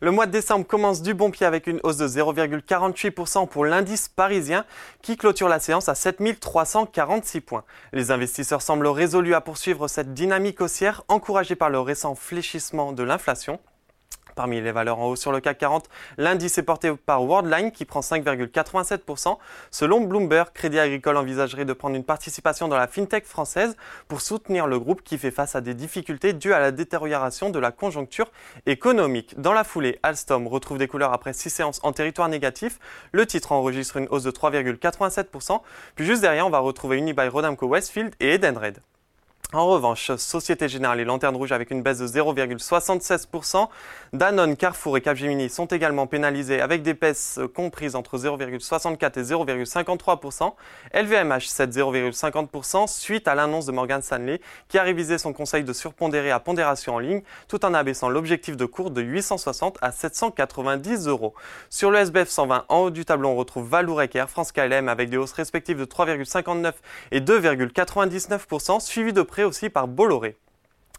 Le mois de décembre commence du bon pied avec une hausse de 0,48% pour l'indice parisien qui clôture la séance à 7346 points. Les investisseurs semblent résolus à poursuivre cette dynamique haussière encouragée par le récent fléchissement de l'inflation. Parmi les valeurs en haut sur le CAC 40, l'indice est porté par Worldline qui prend 5,87%. Selon Bloomberg, Crédit Agricole envisagerait de prendre une participation dans la fintech française pour soutenir le groupe qui fait face à des difficultés dues à la détérioration de la conjoncture économique. Dans la foulée, Alstom retrouve des couleurs après 6 séances en territoire négatif. Le titre enregistre une hausse de 3,87%. Puis juste derrière, on va retrouver Unibail Rodamco Westfield et Edenred. En revanche, Société Générale et Lanterne Rouge avec une baisse de 0,76%. Danone, Carrefour et Capgemini sont également pénalisés avec des baisses comprises entre 0,64 et 0,53%. LVMH cède 0,50% suite à l'annonce de Morgan Stanley qui a révisé son conseil de surpondéré à pondération en ligne tout en abaissant l'objectif de cours de 860 à 790 euros. Sur le SBF 120, en haut du tableau, on retrouve Valourec et Air France KLM avec des hausses respectives de 3,59 et 2,99% suivi de près aussi par Bolloré.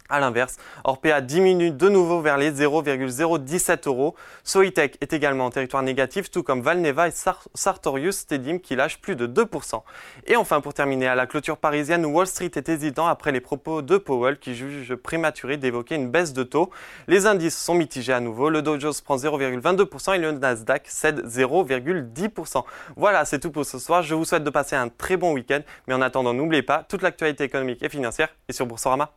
A l'inverse, Orpea diminue de nouveau vers les 0,017 euros. Soitec est également en territoire négatif, tout comme Valneva et Sartorius Stedim qui lâchent plus de 2%. Et enfin, pour terminer, à la clôture parisienne, Wall Street est hésitant après les propos de Powell qui juge prématuré d'évoquer une baisse de taux. Les indices sont mitigés à nouveau. Le Dow Jones prend 0,22% et le Nasdaq cède 0,10%. Voilà, c'est tout pour ce soir. Je vous souhaite de passer un très bon week-end. Mais en attendant, n'oubliez pas, toute l'actualité économique et financière est sur Boursorama.